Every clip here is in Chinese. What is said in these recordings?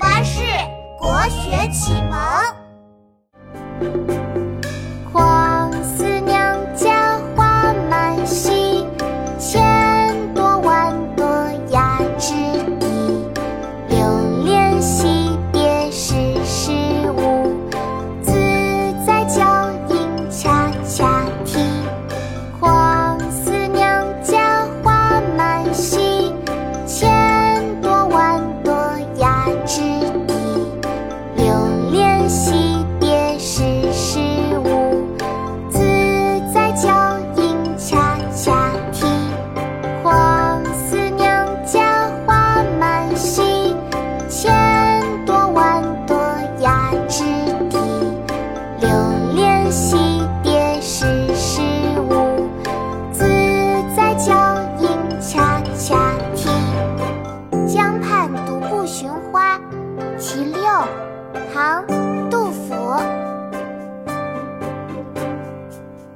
巴士国学启蒙。唐·杜甫。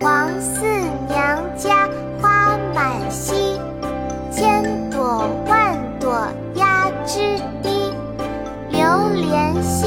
黄四娘家花满蹊，千朵万朵压枝低。流连戏